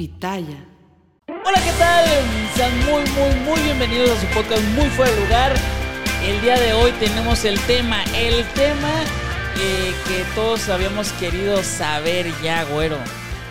Pitaya. Hola, ¿qué tal? Sean muy, muy, muy bienvenidos a su podcast Muy Fuera de Lugar. El día de hoy tenemos el tema, el tema eh, que todos habíamos querido saber ya, güero.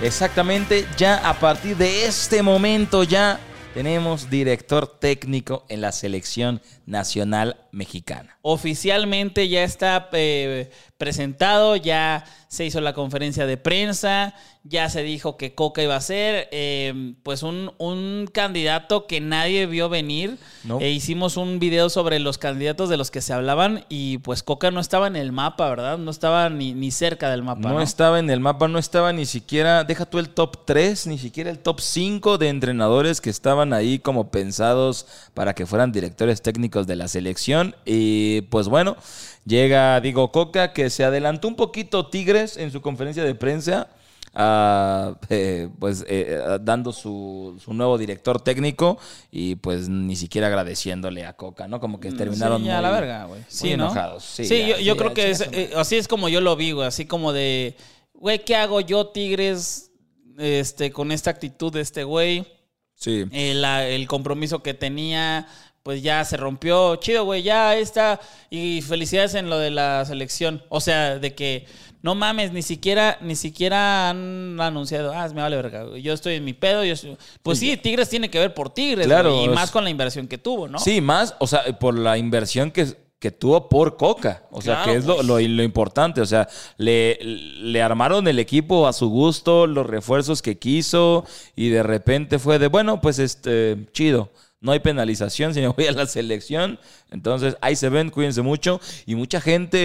Exactamente, ya a partir de este momento ya tenemos director técnico en la selección nacional mexicana. Oficialmente ya está eh, presentado, ya se hizo la conferencia de prensa, ya se dijo que Coca iba a ser, eh, pues un, un, candidato que nadie vio venir. No. E hicimos un video sobre los candidatos de los que se hablaban y pues Coca no estaba en el mapa, ¿verdad? No estaba ni, ni cerca del mapa. No, ¿no? estaba en el mapa, no estaba ni siquiera, deja tú el top 3, ni siquiera el top 5 de entrenadores que estaban ahí como pensados para que fueran directores técnicos de la selección. Y pues bueno, llega Diego Coca que se adelantó un poquito Tigres en su conferencia de prensa. Uh, eh, pues eh, dando su, su, nuevo director técnico y pues ni siquiera agradeciéndole a Coca, ¿no? Como que terminaron sí, ya muy, la verga, güey. Sí, ¿no? enojados. Sí, sí ya, yo, creo que es, eh, así es como yo lo vi, güey. Así como de, güey, ¿qué hago yo, Tigres, este, con esta actitud de este güey? Sí. La- el compromiso que tenía, pues ya se rompió. Chido, güey, ya está. Y felicidades en lo de la selección. O sea, de que no mames, ni siquiera, ni siquiera han anunciado, ah, me vale verga. güey, Yo estoy en mi pedo. Yo estoy-". Pues sí, Tigres tiene que ver por Tigres. Claro, güey, y más con la inversión que tuvo, ¿no? Sí, más, o sea, por la inversión que, que tuvo por Coca. O sea, Claro, que es lo, pues. lo- lo importante. O sea, le, le armaron el equipo a su gusto, los refuerzos que quiso, y de repente fue de, bueno, pues este, chido. No hay penalización si me voy a la selección. Entonces, ahí se ven, cuídense mucho. Y mucha gente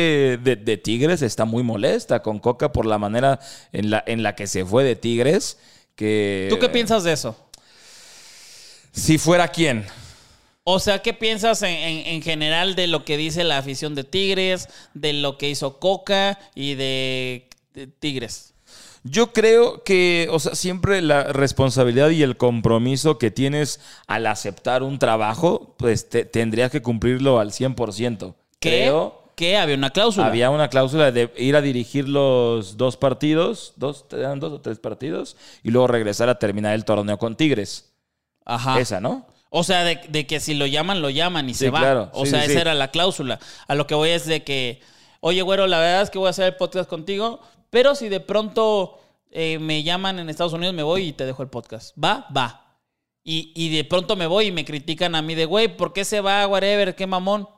de, de Tigres está muy molesta con Coca por la manera en la, en la que se fue de Tigres. Que, ¿Tú qué piensas de eso? Si fuera quién. O sea, ¿qué piensas en, en- en general de lo que dice la afición de Tigres, de lo que hizo Coca y de, de Tigres? Yo creo que, o sea, siempre la responsabilidad y el compromiso que tienes al aceptar un trabajo, pues te- tendrías que cumplirlo al 100%. ¿Qué? Creo. Que había una cláusula. Había una cláusula de ir a dirigir los dos partidos, dos, eran dos o tres partidos, y luego regresar a terminar el torneo con Tigres. Ajá. Esa, ¿no? O sea, de, de que si lo llaman, lo llaman y Sí, se va. claro. O Sí, sea, sí, esa era la cláusula. A lo que voy es de que, oye, güero, la verdad es que voy a hacer el podcast contigo, pero si de pronto eh, me llaman en Estados Unidos, me voy y te dejo el podcast. ¿Va? Va. Y, y de pronto me voy y me critican a mí de, güey, ¿por qué se va? Whatever, qué mamón.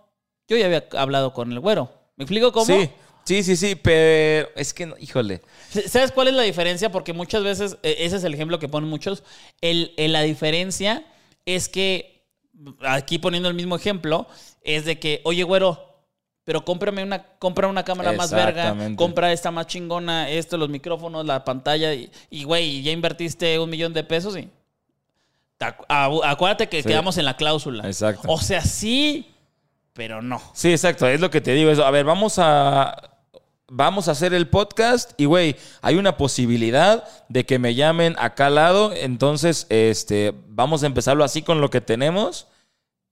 Yo ya había hablado con el güero. ¿Me explico cómo? Sí, sí, sí, sí, pero es que, no- híjole. ¿Sabes cuál es la diferencia? Porque muchas veces, eh, ese es el ejemplo que ponen muchos, el, el- la diferencia es que, aquí poniendo el mismo ejemplo, es de que, oye, güero, pero cómprame una, compra una cámara más verga, compra esta más chingona, esto, los micrófonos, la pantalla, y, y, güey, ya invertiste un millón de pesos y... te acu- acu- Acuérdate que Sí. quedamos en la cláusula. Exacto. O sea, sí, pero no. Sí, exacto, es lo que te digo. Eso. A ver, vamos a. Vamos a hacer el podcast y, güey, hay una posibilidad de que me llamen acá al lado. Entonces, este, vamos a empezarlo así con lo que tenemos.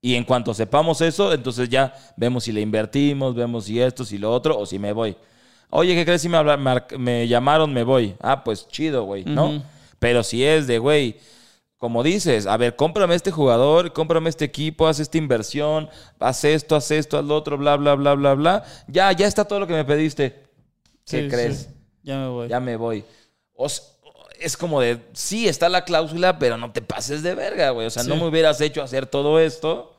Y en cuanto sepamos eso, entonces ya vemos si le invertimos, vemos si esto, si lo otro, o si me voy. Oye, ¿qué crees si me, llamaron, me voy? Ah, pues chido, güey, ¿no? Pero si es de, güey, como dices, a ver, cómprame este jugador, cómprame este equipo, haz esta inversión, haz esto, haz esto, haz lo otro, bla, bla, bla, bla, bla. Ya, ya está todo lo que me pediste. ¿Qué Sí, crees? sí. Ya me voy. Ya me voy. O es como de, sí, está la cláusula, pero no te pases de verga, güey. O sea, no me hubieras hecho hacer todo esto.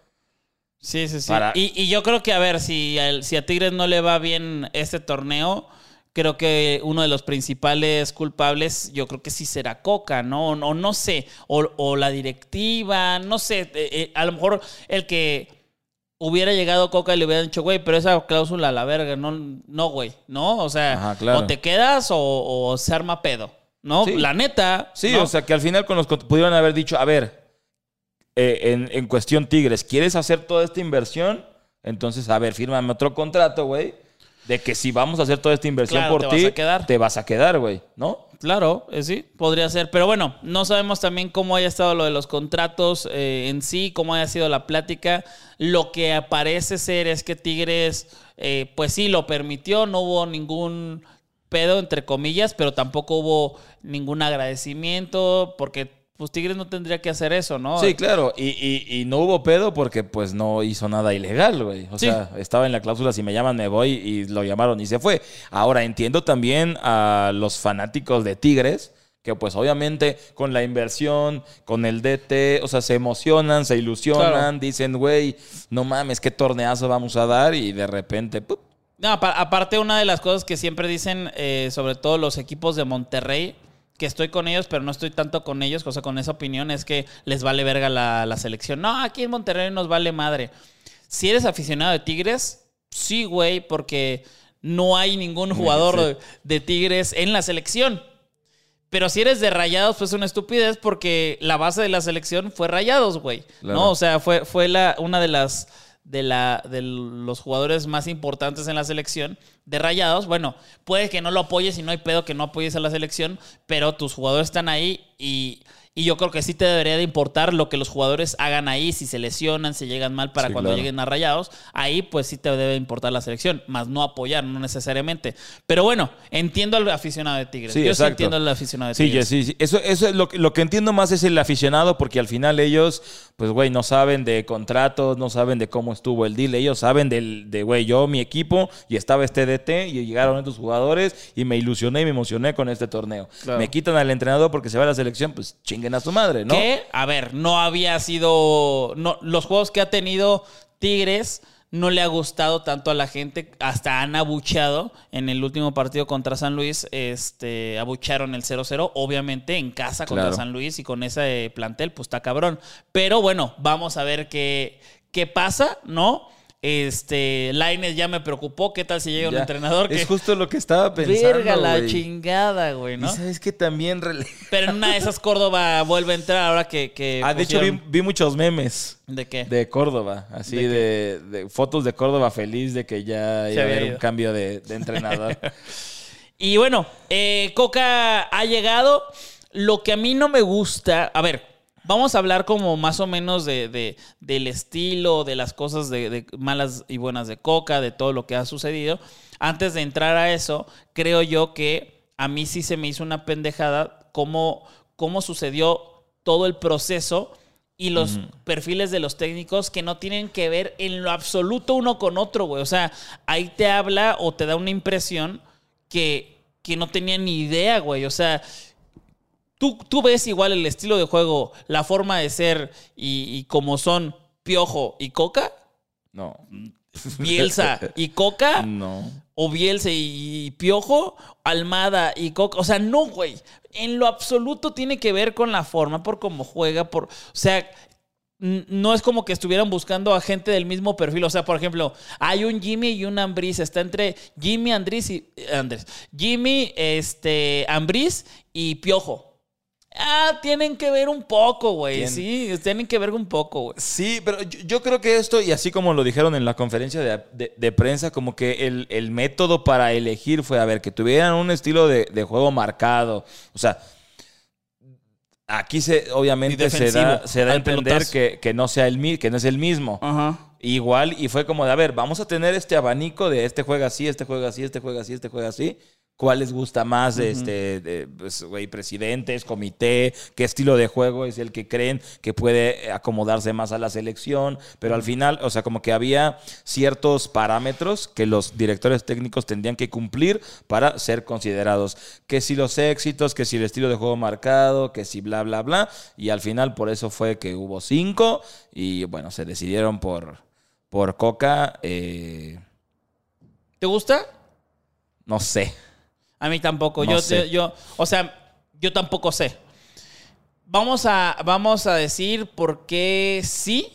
Sí, sí, sí. Para- Y, y yo creo que, a ver, si, al- si a Tigres no le va bien este torneo, creo que uno de los principales culpables, yo creo que sí será Coca, ¿no? O no, no sé. O, o la directiva, no sé. Eh, eh, a lo mejor el que hubiera llegado Coca y le hubiera dicho, güey, pero esa cláusula a la verga, no, no, güey, ¿no? O sea, Ajá, claro. o te quedas o, o se arma pedo, ¿no? Sí. La neta. Sí, ¿no? o sea, que al final con los pudieron haber dicho, a ver, eh, en, en cuestión Tigres, ¿quieres hacer toda esta inversión? Entonces, a ver, fírmame otro contrato, güey. De que si vamos a hacer toda esta inversión Claro, por te vas ti, a quedar. te vas a quedar, güey, ¿no? Claro, eh, sí, podría ser. Pero bueno, no sabemos también cómo haya estado lo de los contratos eh, en sí, cómo haya sido la plática. Lo que parece ser es que Tigres, pues sí, lo permitió, no hubo ningún pedo, entre comillas, pero tampoco hubo ningún agradecimiento porque pues Tigres no tendría que hacer eso, ¿no? Sí, claro, y, y, y no hubo pedo porque pues no hizo nada ilegal, güey. O Sí. sea, estaba en la cláusula, si me llaman me voy y lo llamaron y se fue. Ahora entiendo también a los fanáticos de Tigres, que pues obviamente con la inversión, con el DT, o sea, se emocionan, se ilusionan, Claro. dicen, güey, no mames, qué torneazo vamos a dar y de repente, ¡pup! No, apa- aparte, una de las cosas que siempre dicen, eh, sobre todo los equipos de Monterrey, que estoy con ellos, pero no estoy tanto con ellos, o sea, con esa opinión, es que les vale verga la, la selección. No, aquí en Monterrey nos vale madre. Si eres aficionado de Tigres, sí, güey, porque no hay ningún jugador Sí. de, de Tigres en la selección. Pero si eres de Rayados, pues es una estupidez porque la base de la selección fue Rayados, güey. Claro. ¿No? O sea, fue, fue la, una de las de, la, de los jugadores más importantes en la selección de Rayados. Bueno, puede que no lo apoyes y no hay pedo que no apoyes a la selección, pero tus jugadores están ahí y, y yo creo que sí te debería de importar lo que los jugadores hagan ahí, si se lesionan, si llegan mal para Sí, cuando claro. lleguen a Rayados, ahí pues sí te debe importar la selección, más no apoyar, no necesariamente. Pero bueno, entiendo al aficionado de Tigres. Sí, yo sí entiendo al aficionado de Sí, Tigres. sí, sí. Eso, eso es lo, que- lo que entiendo más es el aficionado, porque al final ellos, pues, güey, no saben de contratos, no saben de cómo estuvo el deal. Ellos saben del, de, güey, yo, mi equipo, y estaba este DT, y llegaron estos jugadores, y me ilusioné y me emocioné con este torneo. Claro. Me quitan al entrenador porque se va a la selección, pues chinguen a su madre, ¿no? Que, a ver, no había sido. No, los juegos que ha tenido Tigres no le ha gustado tanto a la gente. Hasta han abucheado en el último partido contra San Luis. Este, abucharon el 0-0. Obviamente en casa contra Claro. San Luis y con ese plantel, pues está cabrón. Pero bueno, vamos a ver qué, qué pasa, ¿no? Este, Laines ya me preocupó. ¿Qué tal si llega un entrenador que. Es justo lo que estaba pensando, Verga la chingada, güey, ¿no? Y sabes que también... rele- Pero en una de esas Córdoba vuelve a entrar ahora que. que Ah, de hecho, vi, muchos memes. ¿De qué? De Córdoba, así ¿De de, de fotos de Córdoba feliz de que ya iba a haber un cambio de, de entrenador. Y bueno, eh, Coca ha llegado. Lo que a mí no me gusta, a ver, vamos a hablar como más o menos de, de- del estilo, de las cosas de, de malas y buenas de Coca, de todo lo que ha sucedido. Antes de entrar a eso, creo yo que a mí sí se me hizo una pendejada cómo, cómo sucedió todo el proceso y los perfiles de los técnicos que no tienen que ver en lo absoluto uno con otro, güey. O sea, ahí te habla o te da una impresión que, que no tenía ni idea, güey. O sea, tú, tú ves igual el estilo de juego, la forma de ser y, y como son Piojo y Coca, No. Bielsa y Coca, No. o Bielsa y, Piojo, Almada y Coca. O sea, no, güey. En lo absoluto tiene que ver con la forma, por cómo juega, por. O sea. No es como que estuvieran buscando a gente del mismo perfil. O sea, por ejemplo, hay un Jimmy y un Ambris. Está entre Jimmy, Andrés y. Andrés. Jimmy, este. Ambris y Piojo. Ah, tienen que ver un poco, güey. Sí, tienen que ver un poco, güey. Sí, pero yo, yo creo que esto, y así como lo dijeron en la conferencia de, de- de prensa, como que el, el método para elegir fue, a ver, que tuvieran un estilo de, de juego marcado. O sea, aquí se, obviamente se da, se da a entender que, que no sea el que no es el mismo. Ajá. Igual, y fue como de, a ver, vamos a tener este abanico de este juega así, este juega así, este juega así, este juega así. ¿Cuál les gusta más este, de, pues, güey, presidentes, comité? ¿Qué estilo de juego es el que creen que puede acomodarse más a la selección? Pero al final, o sea, como que había ciertos parámetros que los directores técnicos tendrían que cumplir para ser considerados. Que si los éxitos, que si el estilo de juego marcado, que si bla, bla, bla. Y al final, por eso fue que hubo cinco y bueno, se decidieron por, por Coca. eh, ¿Te gusta? no sé. A mí tampoco. No yo, sé. yo, o sea, yo tampoco sé. Vamos a, vamos a decir por qué sí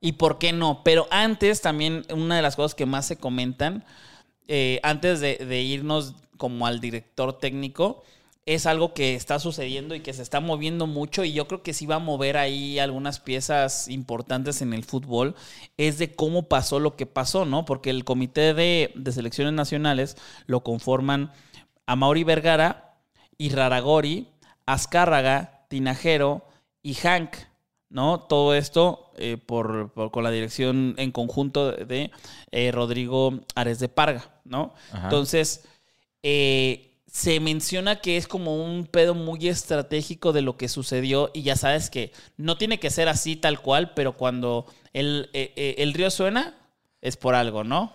y por qué no. Pero antes, también, una de las cosas que más se comentan, eh, antes de, de irnos como al director técnico, es algo que está sucediendo y que se está moviendo mucho y yo creo que sí va a mover ahí algunas piezas importantes en el fútbol, es de cómo pasó lo que pasó, ¿no? Porque el comité de, de selecciones nacionales lo conforman a Mauri Vergara, Irraragori, Azcárraga, Tinajero y Hank, ¿no? Todo esto eh, por, por- con la dirección en conjunto de, eh, Rodrigo Ares de Parga, ¿no? Ajá. Entonces, eh, se menciona que es como un pedo muy estratégico de lo que sucedió y ya sabes que no tiene que ser así tal cual, pero cuando el, eh, eh, el río suena es por algo, ¿no?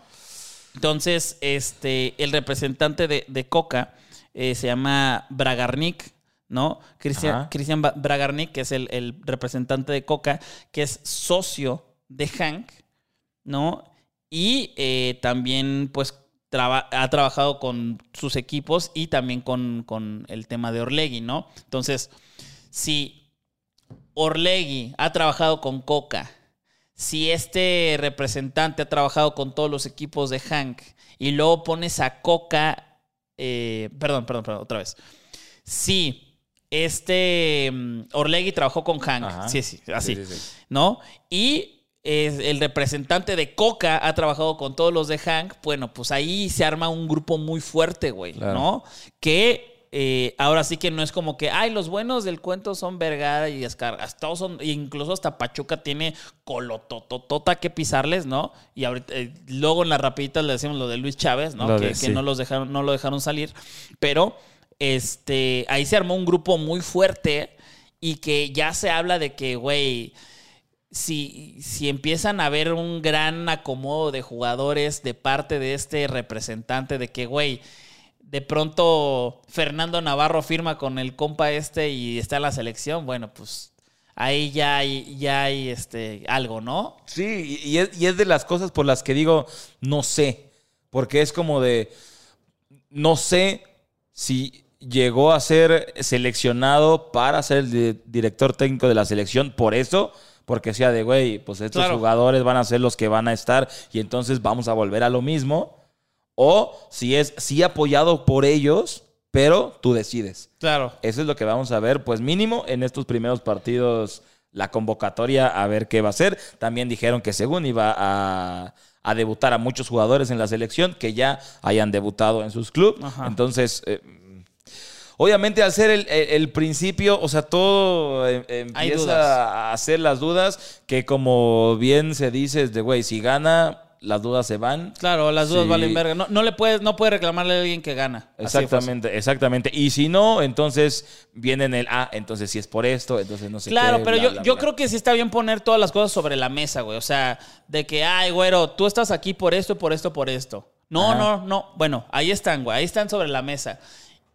Entonces, este, el representante de, Coca eh, se llama Bragarnik, ¿no? Cristian, Cristian Bragarnik, que es el, el, representante de Coca, que es socio de Hank, ¿no? Y también, pues, ha trabajado con sus equipos y también con, el tema de Orlegui, ¿no? Entonces, si Orlegui ha trabajado con Coca, si este representante ha trabajado con todos los equipos de Hank y luego pones a Coca, eh, perdón, perdón, perdón, otra vez. Si este mm, Orlegui trabajó con Hank, sí, sí, así, ¿no? Y el representante de Coca ha trabajado con todos los de Hank, bueno, pues ahí se arma un grupo muy fuerte, güey, ¿no? Que eh, ahora sí que no es como que, ay, los buenos del cuento son Vergara y Escargas, todos son, incluso hasta Pachuca tiene colotototota que pisarles, ¿no? Y ahorita, eh, luego en las rapiditas le decimos lo de Luis Chávez, ¿no? que, no los dejaron, no lo dejaron salir, pero este, ahí se armó un grupo muy fuerte y que ya se habla de que, güey, si, si empiezan a haber un gran acomodo de jugadores de parte de este representante, de que, güey, de pronto Fernando Navarro firma con el compa este y está en la selección, bueno, pues ahí ya hay, ya hay este, algo, ¿no? Sí, y es, y es de las cosas por las que digo, no sé, porque es como de, no sé si llegó a ser seleccionado para ser el director técnico de la selección, por eso porque sea de, güey, pues estos jugadores van a ser los que van a estar y entonces vamos a volver a lo mismo. O si es sí apoyado por ellos, pero tú decides. Claro. Eso es lo que vamos a ver, pues mínimo en estos primeros partidos, la convocatoria, a ver qué va a ser. También dijeron que según iba a, a debutar a muchos jugadores en la selección que ya hayan debutado en sus clubes. Entonces, eh, Obviamente, al ser el, principio, o sea, todo em, empieza a hacer las dudas, que como bien se dice, es de, güey, si gana, las dudas se van. Claro, las dudas valen verga. No, le puedes, no puede reclamarle a alguien que gana. Exactamente, exactamente. Y si no, entonces viene en el ah, entonces si es por esto, entonces no sé Claro, pero yo, yo creo que sí está bien poner todas las cosas sobre la mesa, güey. O sea, de que, ay, güero, tú estás aquí por esto, por esto, por esto. No, no, no. Bueno, ahí están, güey. Ahí están sobre la mesa.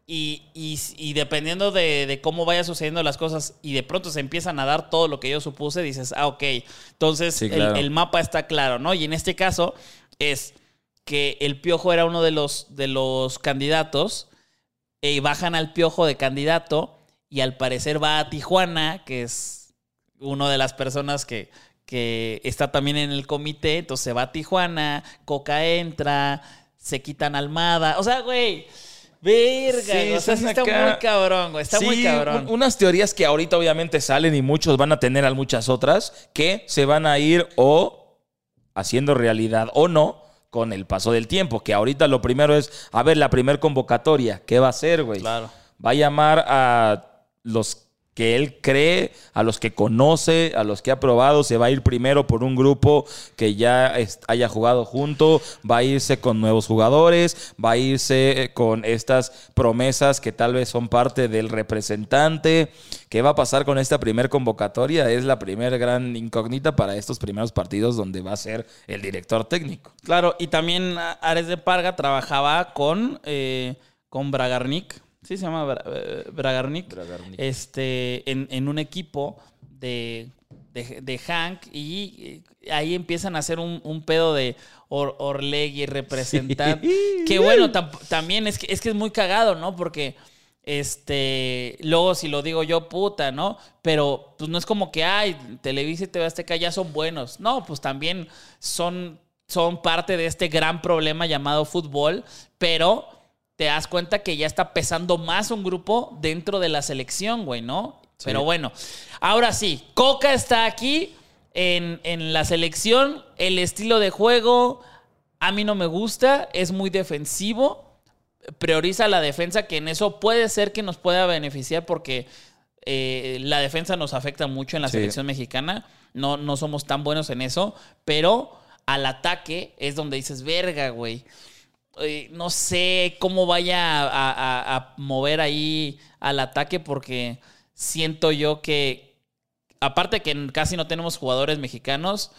Y, y, dependiendo de, cómo vaya sucediendo las cosas y de pronto se empiezan a dar todo lo que yo supuse, dices, ah, ok, entonces el, mapa está claro, ¿no? Y en este caso es que el Piojo era uno de los, de los candidatos y bajan al Piojo de candidato y al parecer va a Tijuana, que es una de las personas que, que está también en el comité, entonces se va a Tijuana, Coca entra, se quitan Almada, o sea, güey Verga, o sea, está muy cabrón, güey. Está muy cabrón. Unas teorías que ahorita obviamente salen y muchos van a tener muchas otras que se van a ir o haciendo realidad o no con el paso del tiempo. Que ahorita lo primero es, a ver, la primer convocatoria, ¿qué va a hacer, güey? Claro. Va a llamar a los que él cree, a los que conoce, a los que ha probado, se va a ir primero por un grupo que ya haya jugado junto, va a irse con nuevos jugadores, va a irse con estas promesas que tal vez son parte del representante. ¿Qué va a pasar con esta primer convocatoria? Es la primera gran incógnita para estos primeros partidos donde va a ser el director técnico. Claro, y también Ares de Parga trabajaba con, eh, con Bragarnik Sí, se llama eh, Bragarnik. Este, en, un equipo de, de, Hank y eh, ahí empiezan a hacer un, pedo de Or, Orlegui representante. Que bueno, también es que, es que es muy cagado, ¿no? Porque este, luego si lo digo yo, puta, ¿no? Pero pues no es como que, ay, Televisa y TV Azteca ya son buenos. No, pues también son, son parte de este gran problema llamado fútbol, pero te das cuenta que ya está pesando más un grupo dentro de la selección, güey, ¿no? Pero bueno, ahora sí, Coca está aquí en, en, la selección. El estilo de juego a mí no me gusta, es muy defensivo. Prioriza la defensa, que en eso puede ser que nos pueda beneficiar porque eh, la defensa nos afecta mucho en la selección mexicana. No, no somos tan buenos en eso, pero al ataque es donde dices, verga, güey eh, no sé cómo vaya a, a- a mover ahí al ataque porque siento yo que, aparte que casi no tenemos jugadores mexicanos,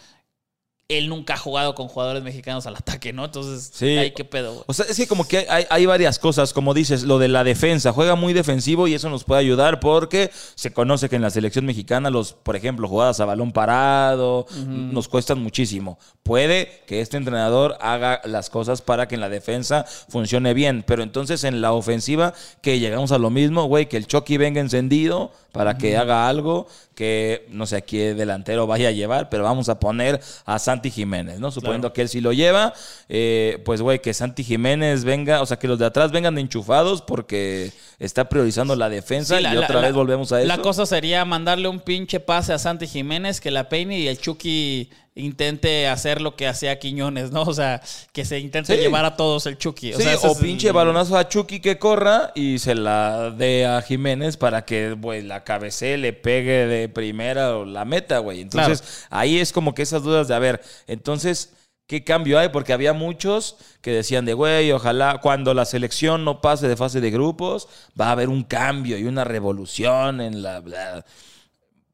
él nunca ha jugado con jugadores mexicanos al ataque, ¿no? Entonces, Sí. ahí qué pedo, güey. O sea, es que como que hay, hay varias cosas, como dices, lo de la defensa, juega muy defensivo y eso nos puede ayudar porque se conoce que en la selección mexicana los, por ejemplo, jugadas a balón parado nos cuestan muchísimo. Puede que este entrenador haga las cosas para que en la defensa funcione bien, pero entonces en la ofensiva que llegamos a lo mismo, güey, que el Chucky venga encendido para que haga algo que no sé a qué delantero vaya a llevar, pero vamos a poner a Santi Jiménez, ¿no? Suponiendo que él sí lo lleva, eh, pues güey, que Santi Jiménez venga, o sea, que los de atrás vengan enchufados porque está priorizando la defensa Sí, la- y la- otra la- vez volvemos a eso. La cosa sería mandarle un pinche pase a Santi Jiménez que la peine y el Chucky intente hacer lo que hacía Quiñones, ¿no? O sea, que se intente Sí. llevar a todos el Chucky. Sí, sea, ese o es pinche balonazo a Chucky que corra y se la dé a Jiménez para que güey, la cabecee, le pegue de primera o la meta, güey. Entonces, ahí es como que esas dudas de, a ver, entonces, ¿qué cambio hay? Porque había muchos que decían de, güey, ojalá cuando la selección no pase de fase de grupos, va a haber un cambio y una revolución en la... bla".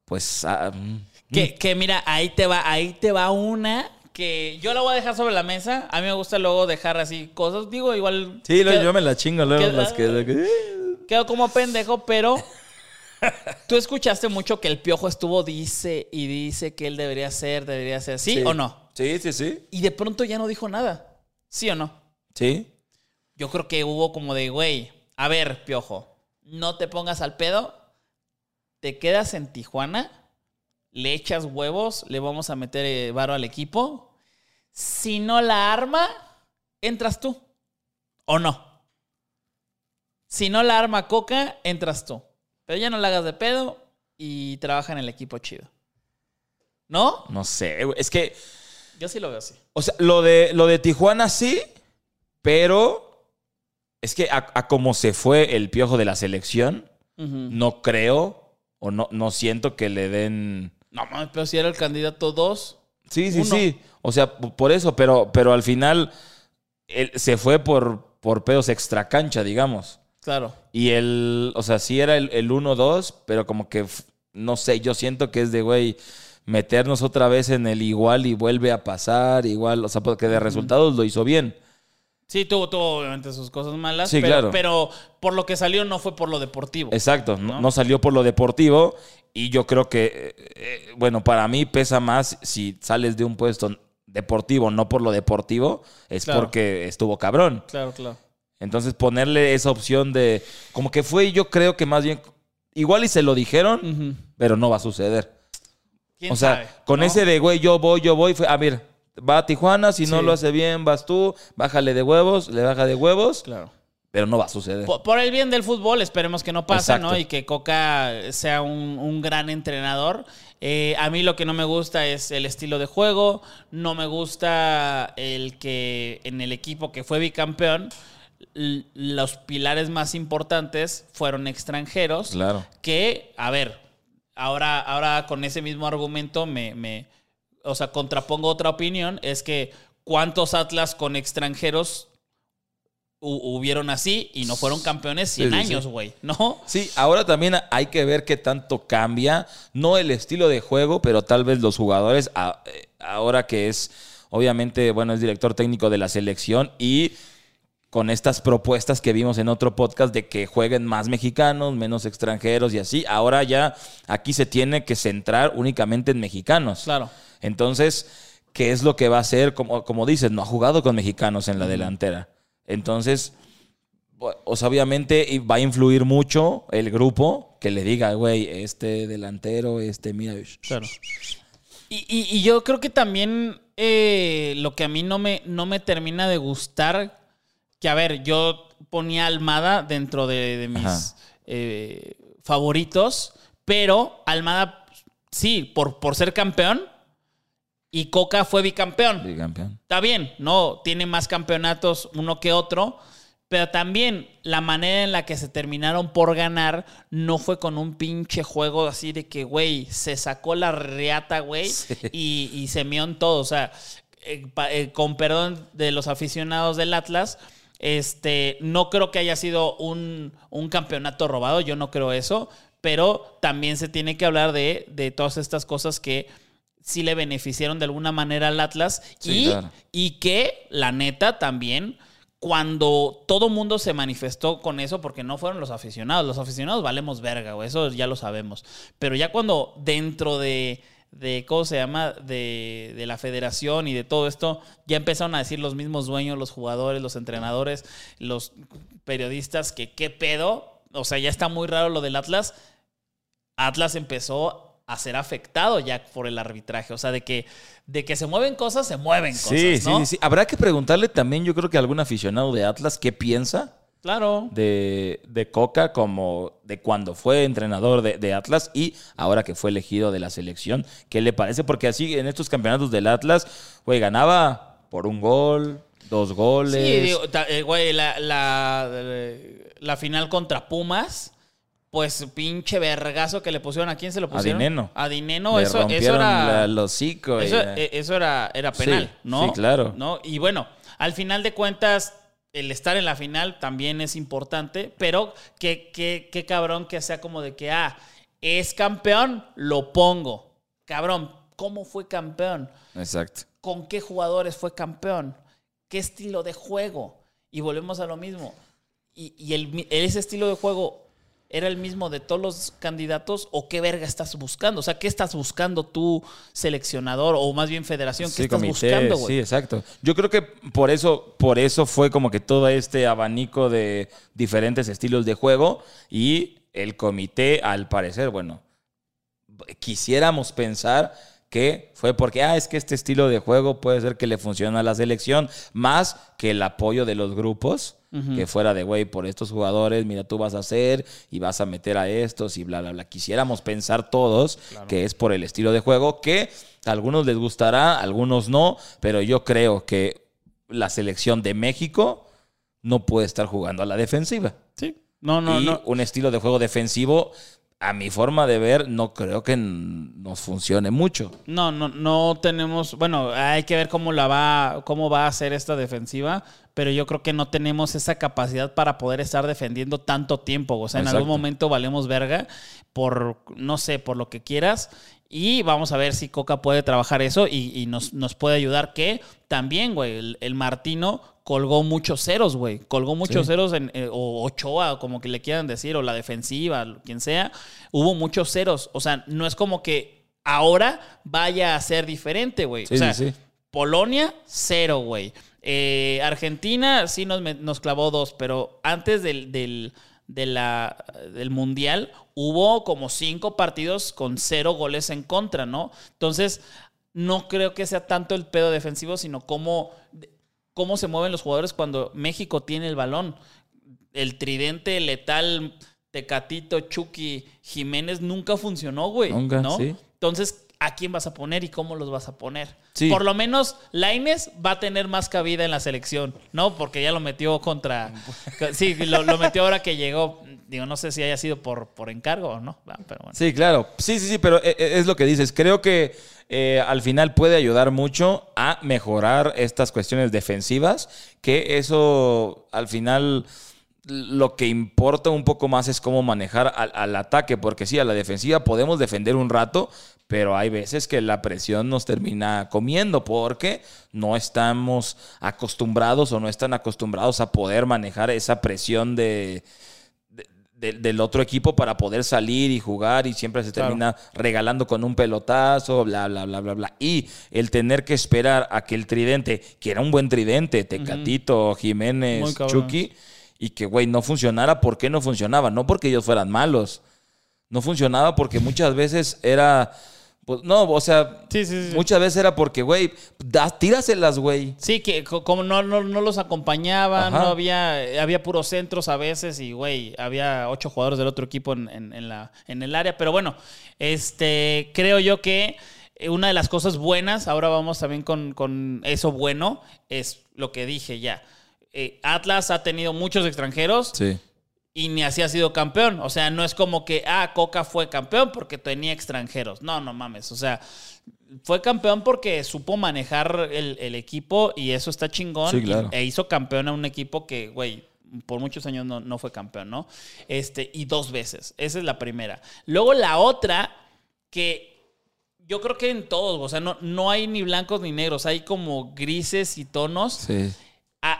Pues... ah, mm, Que, que mira, ahí te va, ahí te va una que yo la voy a dejar sobre la mesa. A mí me gusta luego dejar así cosas. Digo, igual. Sí, quedo- yo me la chingo luego queda- las que... Quedo como pendejo, pero. Tú escuchaste mucho que el piojo estuvo, dice y dice que él debería ser, debería ser. ¿Sí, o no? Sí, sí, sí. Y de pronto ya no dijo nada. ¿Sí o no? Sí. Yo creo que hubo como de, güey, a ver, piojo, no te pongas al pedo, te quedas en Tijuana, le echas huevos, le vamos a meter eh, varo al equipo. Si no la arma, entras tú. ¿O no? Si no la arma Coca, entras tú. Pero ya no la hagas de pedo y trabaja en el equipo chido. ¿No? No sé. Es que... Yo sí lo veo así. O sea, lo de, lo de Tijuana sí, pero es que a, a como se fue el piojo de la selección, no creo o no, no siento que le den... No mames, pero si era el candidato 2. Sí, sí, Uno. sí. O sea, por eso, pero, pero al final él se fue por, por pedos extra cancha, digamos. Claro. Y el, o sea, sí era el, el 1-2, pero como que, no sé, yo siento que es de, güey, meternos otra vez en el igual y vuelve a pasar, igual, o sea, porque de resultados lo hizo bien. Sí, tuvo, tuvo obviamente sus cosas malas. Sí, pero, claro. Pero por lo que salió no fue por lo deportivo. Exacto, no, salió por lo deportivo y yo creo que, eh, eh, bueno, para mí pesa más si sales de un puesto deportivo, no por lo deportivo, es Claro. porque estuvo cabrón. Claro, claro. Entonces ponerle esa opción de, como que fue, yo creo que más bien, igual y se lo dijeron, pero no va a suceder. ¿Quién O sea, sabe, con no? ese de, güey, yo voy, yo voy, fue, a ver, va a Tijuana, si no lo hace bien, vas tú, bájale de huevos, le baja de huevos, Claro. pero no va a suceder. Por, por el bien del fútbol, esperemos que no pase, Exacto. ¿no? Y que Coca sea un, un gran entrenador. Eh, a mí lo que no me gusta es el estilo de juego. No me gusta el que en el equipo que fue bicampeón, los pilares más importantes fueron extranjeros. Claro. que, a ver, ahora, ahora con ese mismo argumento me, me, o sea, contrapongo otra opinión, es que cuántos Atlas con extranjeros hu- hubieron así y no fueron campeones 100 Sí, sí, sí. años, güey, ¿no? Sí, ahora también hay que ver qué tanto cambia, no el estilo de juego, pero tal vez los jugadores, eh, ahora que es, obviamente, bueno, es director técnico de la selección y con estas propuestas que vimos en otro podcast de que jueguen más mexicanos, menos extranjeros y así, ahora ya aquí se tiene que centrar únicamente en mexicanos. Claro. Entonces, ¿qué es lo que va a hacer? Como, como dices, no ha jugado con mexicanos en la delantera. Entonces, o sea, obviamente va a influir mucho el grupo que le diga, güey, este delantero, este, mira. Claro. Y, y- y yo creo que también eh, lo que a mí no me, no me termina de gustar, que a ver, yo ponía Almada dentro de, de mis eh, favoritos, pero Almada, sí, por, por ser campeón, y Coca fue bicampeón. Bicampeón. Está bien, no, tiene más campeonatos uno que otro, pero también la manera en la que se terminaron por ganar no fue con un pinche juego así de que, güey, se sacó la reata, güey, y, y se mió en todo. O sea, eh, eh, con perdón de los aficionados del Atlas, Este, no creo que haya sido un, un campeonato robado, yo no creo eso, pero también se tiene que hablar de, de todas estas cosas que sí le beneficiaron de alguna manera al Atlas Sí, y, claro. y que la neta también cuando todo mundo se manifestó con eso, porque no fueron los aficionados, los aficionados valemos verga, güey, eso ya lo sabemos, pero ya cuando dentro de, de ¿cómo se llama? De, de la federación y de todo esto, ya empezaron a decir los mismos dueños, los jugadores, los entrenadores, los periodistas, que qué pedo, o sea, ya está muy raro lo del Atlas, Atlas empezó a ser afectado ya por el arbitraje. O sea, de que, de que se mueven cosas, se mueven cosas. Sí, ¿no? sí, sí. Habrá que preguntarle también, yo creo que a algún aficionado de Atlas, qué piensa Claro. de, de Coca como de cuando fue entrenador de, de Atlas y ahora que fue elegido de la selección. ¿Qué le parece? Porque así en estos campeonatos del Atlas, güey, ganaba por un gol, dos goles. Sí, digo, ta- eh, güey, la, la, la final contra Pumas. Pues pinche vergazo que le pusieron. ¿A quién se lo pusieron? Dineno. A Dineno. Le Eso, eso era. el hocico Eso, eh, eso era, era penal, Sí, ¿no? sí, claro. ¿no? Y bueno, al final de cuentas, el estar en la final también es importante, pero qué, qué, qué cabrón que sea como de que, ah, es campeón, lo pongo. Cabrón, ¿cómo fue campeón? Exacto. ¿Con qué jugadores fue campeón? ¿Qué estilo de juego? Y volvemos a lo mismo. ¿Y, y el ese estilo de juego era el mismo de todos los candidatos o qué verga estás buscando? O sea, ¿qué estás buscando tú, seleccionador o más bien federación? ¿Qué Sí, estás comité, buscando, Sí, güey? exacto. Yo creo que por eso, por eso fue como que todo este abanico de diferentes estilos de juego y el comité, al parecer, bueno, quisiéramos pensar que fue porque, ah, es que este estilo de juego puede ser que le funcione a la selección, más que el apoyo de los grupos, que fuera de, güey, por estos jugadores, mira, tú vas a hacer y vas a meter a estos y bla, bla, bla. Quisiéramos pensar todos que es por el estilo de juego, que a algunos les gustará, a algunos no, pero yo creo que la selección de México no puede estar jugando a la defensiva. Sí. No, no, y no. un estilo de juego defensivo, a mi forma de ver, no creo que nos funcione mucho. No, no, no tenemos. Bueno, hay que ver cómo la va, cómo va a ser esta defensiva, pero yo creo que no tenemos esa capacidad para poder estar defendiendo tanto tiempo. O sea, en algún momento valemos verga por, no sé, por lo que quieras. Y vamos a ver si Coca puede trabajar eso y, y nos, nos puede ayudar. Que también, güey, el, el Martino colgó muchos ceros, güey. Colgó muchos Sí. ceros, en, eh, o Ochoa, como que le quieran decir, o la defensiva, quien sea. Hubo muchos ceros. O sea, no es como que ahora vaya a ser diferente, güey. Sí, o sea, sí. Polonia, cero, güey. Eh, Argentina sí nos, clavó dos, pero antes del, del, de la- del Mundial hubo como cinco partidos con cero goles en contra, ¿no? Entonces, no creo que sea tanto el pedo defensivo, sino cómo, cómo se mueven los jugadores cuando México tiene el balón. El tridente letal, Tecatito, Chucky, Jiménez nunca funcionó, güey. Nunca, ¿no? sí. Entonces, ¿a quién vas a poner y cómo los vas a poner? Sí. Por lo menos Laines va a tener más cabida en la selección, ¿no? Porque ya lo metió contra. Sí, lo, lo metió ahora que llegó. Digo, no sé si haya sido por, por encargo o no, ¿va? pero bueno. Sí, claro. Sí, sí, sí, pero e- e- es lo que dices. Creo que eh, al final puede ayudar mucho a mejorar estas cuestiones defensivas, que eso al final lo que importa un poco más es cómo manejar al, al ataque, porque sí, a la defensiva podemos defender un rato, pero hay veces que la presión nos termina comiendo porque no estamos acostumbrados o no están acostumbrados a poder manejar esa presión de, de- de- del otro equipo para poder salir y jugar y siempre se Claro. termina regalando con un pelotazo, bla, bla, bla, bla, bla. Y el tener que esperar a que el tridente, que era un buen tridente, Tecatito, Jiménez. Chucky, y que, güey, no funcionara, ¿por qué no funcionaba? No porque ellos fueran malos. No funcionaba porque muchas veces era... Pues, no, o sea, Sí, sí, sí. muchas veces era porque, güey, tíraselas, güey. Sí, que co- como no, no, no los acompañaban, no había, había puros centros a veces y, güey, había ocho jugadores del otro equipo en, en- en la, en el área. Pero bueno, este, creo yo que eh, una de las cosas buenas, ahora vamos también con, con eso bueno, es lo que dije ya. Eh, Atlas ha tenido muchos extranjeros Sí. y ni así ha sido campeón. O sea, no es como que, ah, Coca fue campeón porque tenía extranjeros. No, no mames. O sea, fue campeón porque supo manejar el, equipo y eso está chingón. e hizo campeón a un equipo que, güey, por muchos años no, no, fue campeón, ¿no? Este, y dos veces. Esa es la primera. Luego la otra, que yo creo que en todos, o sea, no, no hay ni blancos ni negros, hay como grises y tonos. Sí.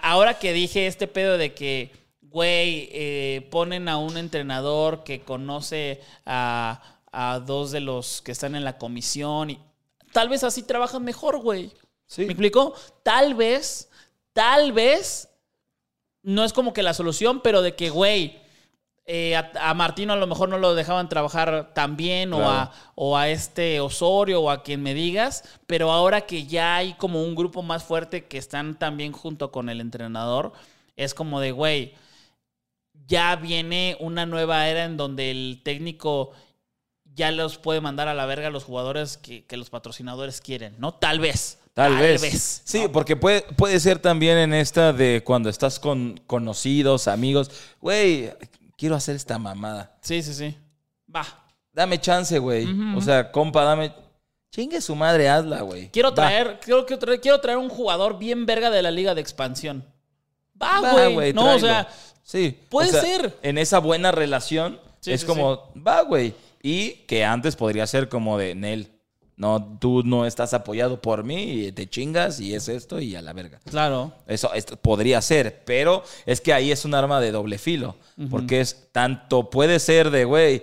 Ahora que dije este pedo de que, güey, eh, ponen a un entrenador que conoce a, a dos de los que están en la comisión y tal vez así trabajan mejor, güey. Sí. ¿Me explico? Tal vez, tal vez no es como que la solución, pero de que, güey, eh, a, Martino a lo mejor no lo dejaban trabajar tan bien o, a, o a este Osorio o a quien me digas, pero ahora que ya hay como un grupo más fuerte que están también junto con el entrenador, es como de, güey, ya viene una nueva era en donde el técnico ya los puede mandar a la verga a los jugadores que, los patrocinadores quieren, ¿no? Tal vez. Tal, vez. Sí, porque puede, puede ser también en esta de cuando estás con conocidos, amigos. Güey, quiero hacer esta mamada. Sí, sí, sí. Va. Dame chance, güey. O sea, compa, dame. Chingue su madre, hazla, güey. Quiero traer, quiero, quiero traer un jugador bien verga de la liga de expansión. Va, güey. No, o sea. Sí. Puede ser. En esa buena relación. es como, va, güey. Y que antes podría ser como de Nel. No, tú no estás apoyado por mí y te chingas y es esto y a la verga. Claro. Eso podría ser, pero es que ahí es un arma de doble filo. Porque es tanto puede ser de, güey,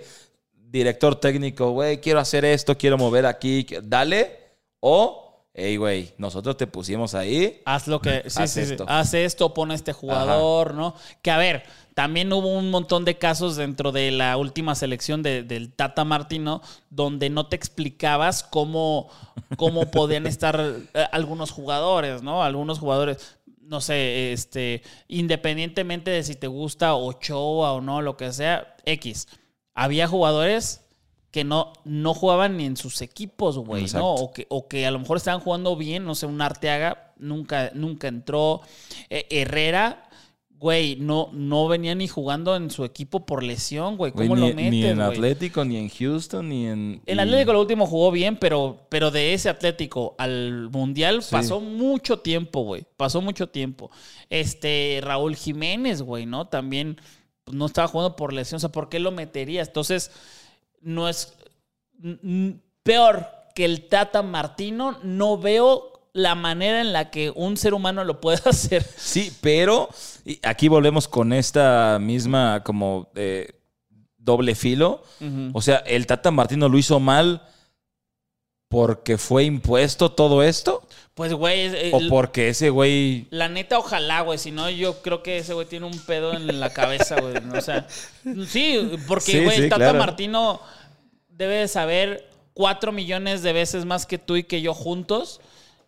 director técnico, güey, quiero hacer esto, quiero mover aquí, dale. O, hey, güey, nosotros te pusimos ahí. Haz lo que. Sí, haz esto. Haz esto, pon este jugador, ¿no? Que a ver también hubo un montón de casos dentro de la última selección del Tata Martino donde no te explicabas cómo, cómo podían estar eh, algunos jugadores, ¿no? Algunos jugadores, no sé, este, independientemente de si te gusta Ochoa o no, lo que sea, X. Había jugadores que no, no jugaban ni en sus equipos, güey, ¿no? O que, o que a lo mejor estaban jugando bien, no sé, un Arteaga nunca, nunca entró. Eh, Herrera güey, no, no venía ni jugando en su equipo por lesión, güey. ¿Cómo lo metes, Ni en Atlético, ni en Houston, ni en... En Atlético lo último jugó bien, pero, pero de ese Atlético al Mundial pasó mucho tiempo, güey. Pasó mucho tiempo. Este, Raúl Jiménez, güey, ¿no? También pues, no estaba jugando por lesión. O sea, ¿por qué lo meterías? Entonces, no es... Peor que el Tata Martino, no veo la manera en la que un ser humano lo puede hacer. Sí, pero aquí volvemos con esta misma como eh, doble filo. O sea, el Tata Martino lo hizo mal porque fue impuesto todo esto. Pues, güey. O porque ese güey. La neta, ojalá, güey. Si no, yo creo que ese güey tiene un pedo en la cabeza, güey. O sea, sí, porque, güey, el Tata Martino debe saber cuatro millones de veces más que tú y que yo juntos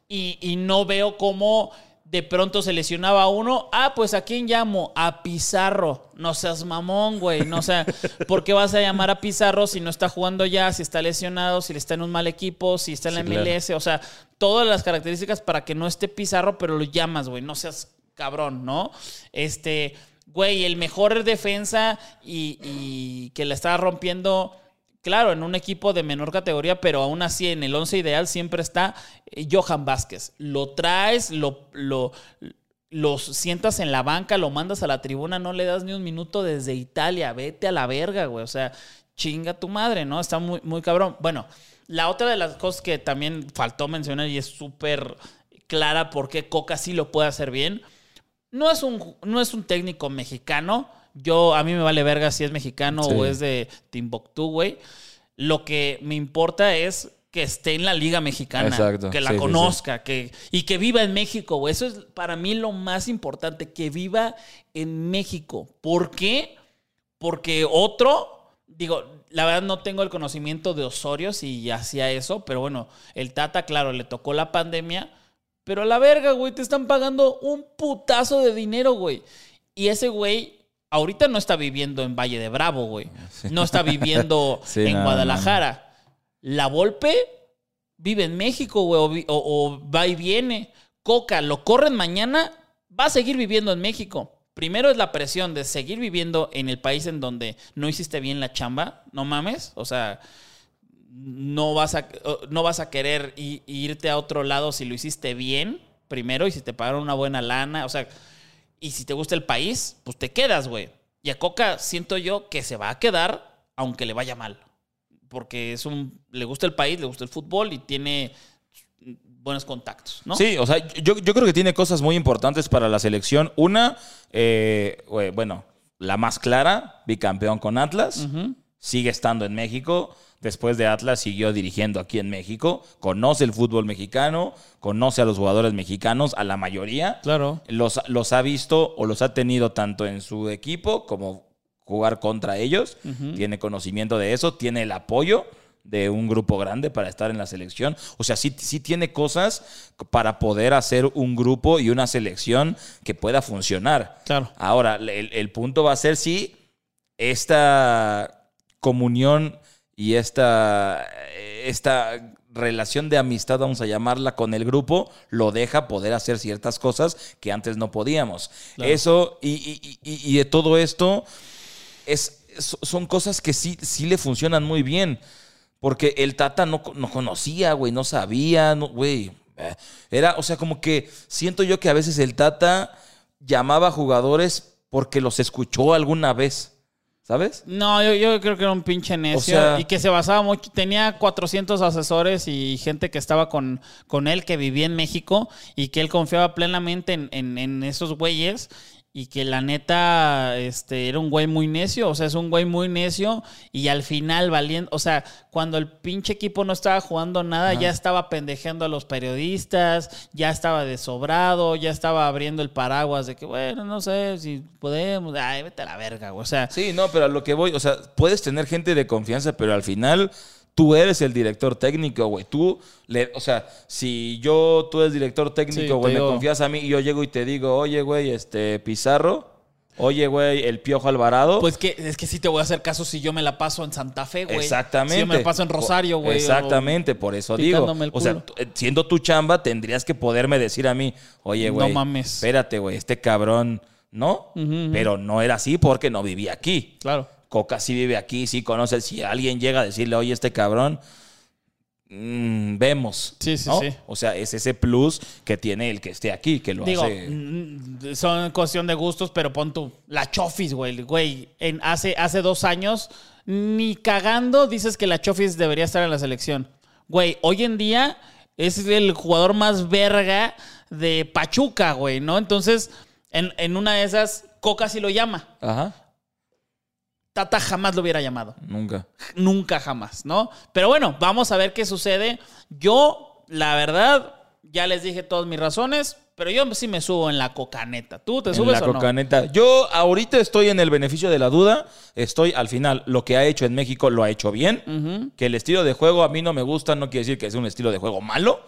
y, no veo cómo de pronto se lesionaba uno. Ah, pues a quién llamo? A Pizarro. No seas mamón, güey. No sé, ¿por qué vas a llamar a Pizarro si no está jugando ya, si está lesionado, si está en un mal equipo, si está en la MLS? O sea, todas las características para que no esté Pizarro, pero lo llamas, güey. No seas cabrón, ¿no? Este, güey, el mejor defensa y, y que la está rompiendo Claro, en un equipo de menor categoría, pero aún así en el once ideal siempre está eh, Johan Vázquez. Lo traes, lo, lo, sientas en la banca, lo mandas a la tribuna, no le das ni un minuto desde Italia. Vete a la verga, güey. O sea, chinga tu madre, ¿no? Está muy, muy cabrón. Bueno, la otra de las cosas que también faltó mencionar y es súper clara por qué Coca sí lo puede hacer bien. No es un, no es un técnico mexicano yo, a mí me vale verga si es mexicano o es de Timbuktu, güey. Lo que me importa es que esté en la liga mexicana, que la conozca, que y que viva en México, güey. Eso es para mí lo más importante, que viva en México. ¿Por qué? Porque otro, digo, la verdad no tengo el conocimiento de Osorio si hacía eso, pero bueno, el Tata, claro, le tocó la pandemia, pero a la verga, güey, te están pagando un putazo de dinero, güey. Y ese güey ahorita no está viviendo en Valle de Bravo, güey. No está viviendo en Guadalajara. La Volpe vive en México, güey, o, va y viene. Coca, lo corren mañana, va a seguir viviendo en México. primero es la presión de seguir viviendo en el país en donde no hiciste bien la chamba, no mames, o sea, no vas a, no vas a querer irte a otro lado si lo hiciste bien primero y si te pagaron una buena lana, o sea, y si te gusta el país, pues te quedas, güey. Y a Coca siento yo que se va a quedar aunque le vaya mal, porque es un, le gusta el país, le gusta el fútbol y tiene buenos contactos, ¿no? Sí, o sea, yo, creo que tiene cosas muy importantes para la selección. Una, eh, bueno, la más clara, bicampeón con Atlas, sigue estando en México. Después de Atlas siguió dirigiendo aquí en México, conoce el fútbol mexicano, conoce a los jugadores mexicanos, a la mayoría. Claro. Los, los ha visto o los ha tenido tanto en su equipo como jugar contra ellos. Tiene conocimiento de eso, tiene el apoyo de un grupo grande para estar en la selección. O sea, sí, sí tiene cosas para poder hacer un grupo y una selección que pueda funcionar. Claro. Ahora, el, punto va a ser si esta comunión y esta, esta relación de amistad, vamos a llamarla, con el grupo, lo deja poder hacer ciertas cosas que antes no podíamos. Eso y, y, de todo esto es, son cosas que sí, sí le funcionan muy bien. Porque el Tata no, no conocía, güey, no sabía, güey. Eh, era, o sea, como que siento yo que a veces el Tata llamaba a jugadores porque los escuchó alguna vez. ¿Sabes? No, yo, creo que era un pinche necio. y que se basaba mucho. Tenía 400 asesores y gente que estaba con, con él, que vivía en México y que él confiaba plenamente en, en, en esos güeyes y que la neta este, era un güey muy necio, o sea, es un güey muy necio y al final valiendo, o sea, cuando el pinche equipo no estaba jugando nada, ya estaba pendejeando a los periodistas, ya estaba desobrado, ya estaba abriendo el paraguas de que, bueno, no sé si podemos, ay, vete a la verga, güey, o sea. Sí, no, pero a lo que voy, o sea, puedes tener gente de confianza, pero al final tú eres el director técnico, güey. Tú, le, o sea, si yo, tú eres director técnico, güey, me confías a mí y yo llego y te digo, oye, güey, este, Pizarro, oye, güey, el Piojo Alvarado. Pues que es que sí te voy a hacer caso si yo me la paso en Santa Fe, güey. Exactamente. Si yo me la paso en Rosario, güey. Exactamente, por eso digo. O sea, siendo tu chamba, tendrías que poderme decir a mí, oye, güey. No mames. Espérate, güey, este cabrón. ¿No? Pero no era así porque no vivía aquí. Claro. Coca sí vive aquí, sí conoce. Si alguien llega a decirle, oye, este cabrón, mm, vemos. Sí, sí, sí. O sea, es ese plus que tiene el que esté aquí, que lo Digo, hace. Mm, son cuestión de gustos, pero pon tú, la Chofis, güey. Güey, en hace, hace dos años, ni cagando dices que la Chofis debería estar en la selección. Güey, hoy en día es el jugador más verga de Pachuca, güey, ¿no? Entonces, en, en una de esas, Coca sí lo llama. Ajá. Tata jamás lo hubiera llamado. Nunca. Nunca jamás, ¿no? Pero bueno, vamos a ver qué sucede. Yo, la verdad, ya les dije todas mis razones, pero yo sí me subo en la cocaneta. ¿Tú te subes en la cocaneta. Yo ahorita estoy en el beneficio de la duda. Estoy al final, lo que ha hecho en México lo ha hecho bien. Que el estilo de juego a mí no me gusta, no quiere decir que es un estilo de juego malo.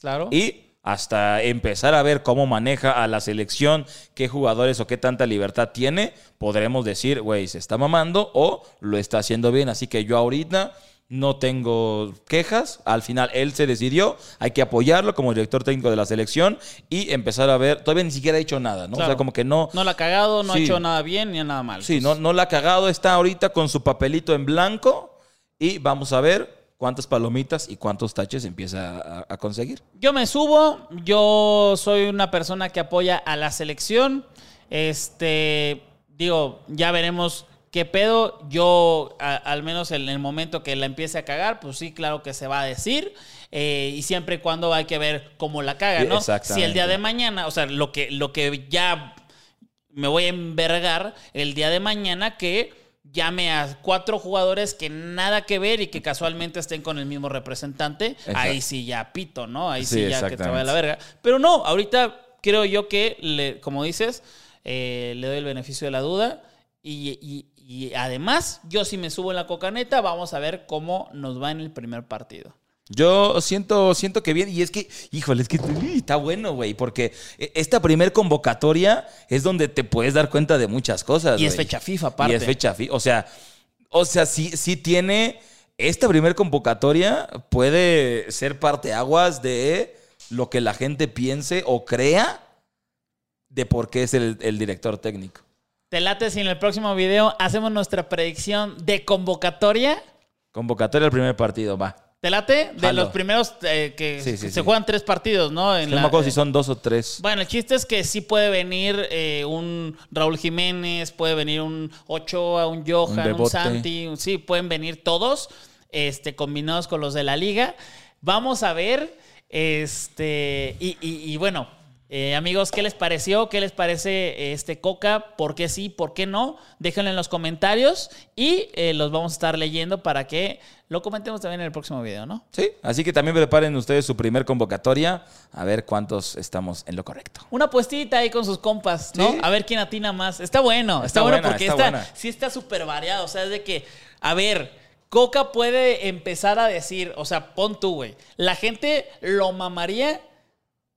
Claro. Y hasta empezar a ver cómo maneja a la selección, qué jugadores o qué tanta libertad tiene, podremos decir, güey, se está mamando o lo está haciendo bien. Así que yo ahorita no tengo quejas. Al final él se decidió, hay que apoyarlo como director técnico de la selección y empezar a ver. Todavía ni siquiera ha hecho nada, ¿no? O sea, como que no. No la ha cagado, no ha hecho nada bien ni nada mal. Sí, pues. no, no la ha cagado, está ahorita con su papelito en blanco y vamos a ver cuántas palomitas y cuántos taches empieza a, conseguir. Yo me subo, yo soy una persona que apoya a la selección. Este, digo, ya veremos qué pedo. Yo, al menos en el momento que la empiece a cagar, pues sí, claro que se va a decir. Eh, y siempre y cuando hay que ver cómo la caga, ¿no? Si el día de mañana, o sea, lo que, lo que ya me voy a envergar el día de mañana que llame a cuatro jugadores que nada que ver y que casualmente estén con el mismo representante, ahí sí ya pito, ¿no? Ahí sí, ya que te vaya la verga. Pero no, ahorita creo yo que, le, como dices, eh, le doy el beneficio de la duda y, y además yo si me subo en la cocaneta, vamos a ver cómo nos va en el primer partido. Yo siento, siento que bien, y es que, híjole, es que está bueno, güey, porque e, esta primer convocatoria es donde te puedes dar cuenta de muchas cosas. Y es fecha FIFA, aparte. Y es fecha FIFA, o sea, o sea, sí, sí tiene, esta primer convocatoria puede ser parte aguas de lo que la gente piense o crea de por qué es el, el director técnico. ¿Te late si en el próximo video hacemos nuestra predicción de convocatoria? Convocatoria al primer partido, va. ¿Te late? De los primeros eh, que Sí, sí, se sí. juegan tres partidos, ¿no? En no la- me acuerdo si son dos o tres. Bueno, el chiste es que sí puede venir eh, un Raúl Jiménez, puede venir un Ochoa, un Johan, un, Bebote. Santi, un- sí, pueden venir todos, este, combinados con los de la liga. Vamos a ver, este, y, y- y bueno, eh, amigos, ¿qué les pareció? ¿Qué les parece este Coca? ¿Por qué sí? ¿Por qué no? Déjenlo en los comentarios y eh, los vamos a estar leyendo para que lo comentemos también en el próximo video, ¿no? Sí, así que también preparen ustedes su primer convocatoria, a ver cuántos estamos en lo correcto. Una puestita ahí con sus compas, ¿no? Sí. A ver quién atina más. Está bueno, está, Está bueno buena, porque está está, sí está súper variado. O sea, es de que, a ver, Coca puede empezar a decir, o sea, pon tú, güey. La gente lo mamaría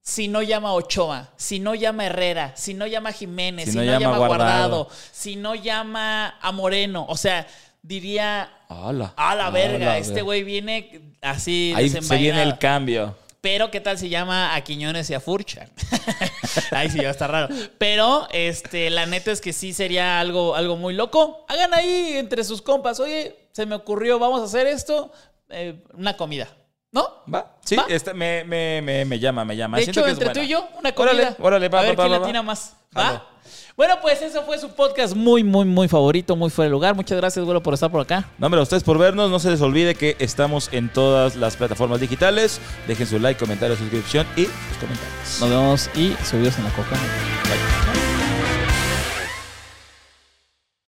si no llama Ochoa, si no llama Herrera, si no llama Jiménez, si, no, llama a Guardado. si no llama a Moreno. O sea, diría, a la ¡Hala, verga, este güey viene así Ahí se viene desenvainado". el cambio. Pero qué tal si llama a Quiñones y a Furcha. Ahí sí va a estar raro. Pero este, la neta es que sí sería algo, algo muy loco. Hagan ahí entre sus compas. Oye, se me ocurrió, vamos a hacer esto. eh, una comida. ¿No? Va, sí, ¿Va? este me, me, me, me llama, me llama. De Siento hecho, que entre tú y yo, una comida. Órale, órale, va, a ver va, quién va, más. ¿Va? Bueno, pues eso fue su podcast muy, muy, muy favorito, muy fuera de lugar. Muchas gracias, güero, por estar por acá. No, hombre, a ustedes por vernos. No se les olvide que estamos en todas las plataformas digitales. Dejen su like, comentario, suscripción y sus comentarios. Nos vemos y subidos en la coca. Bye.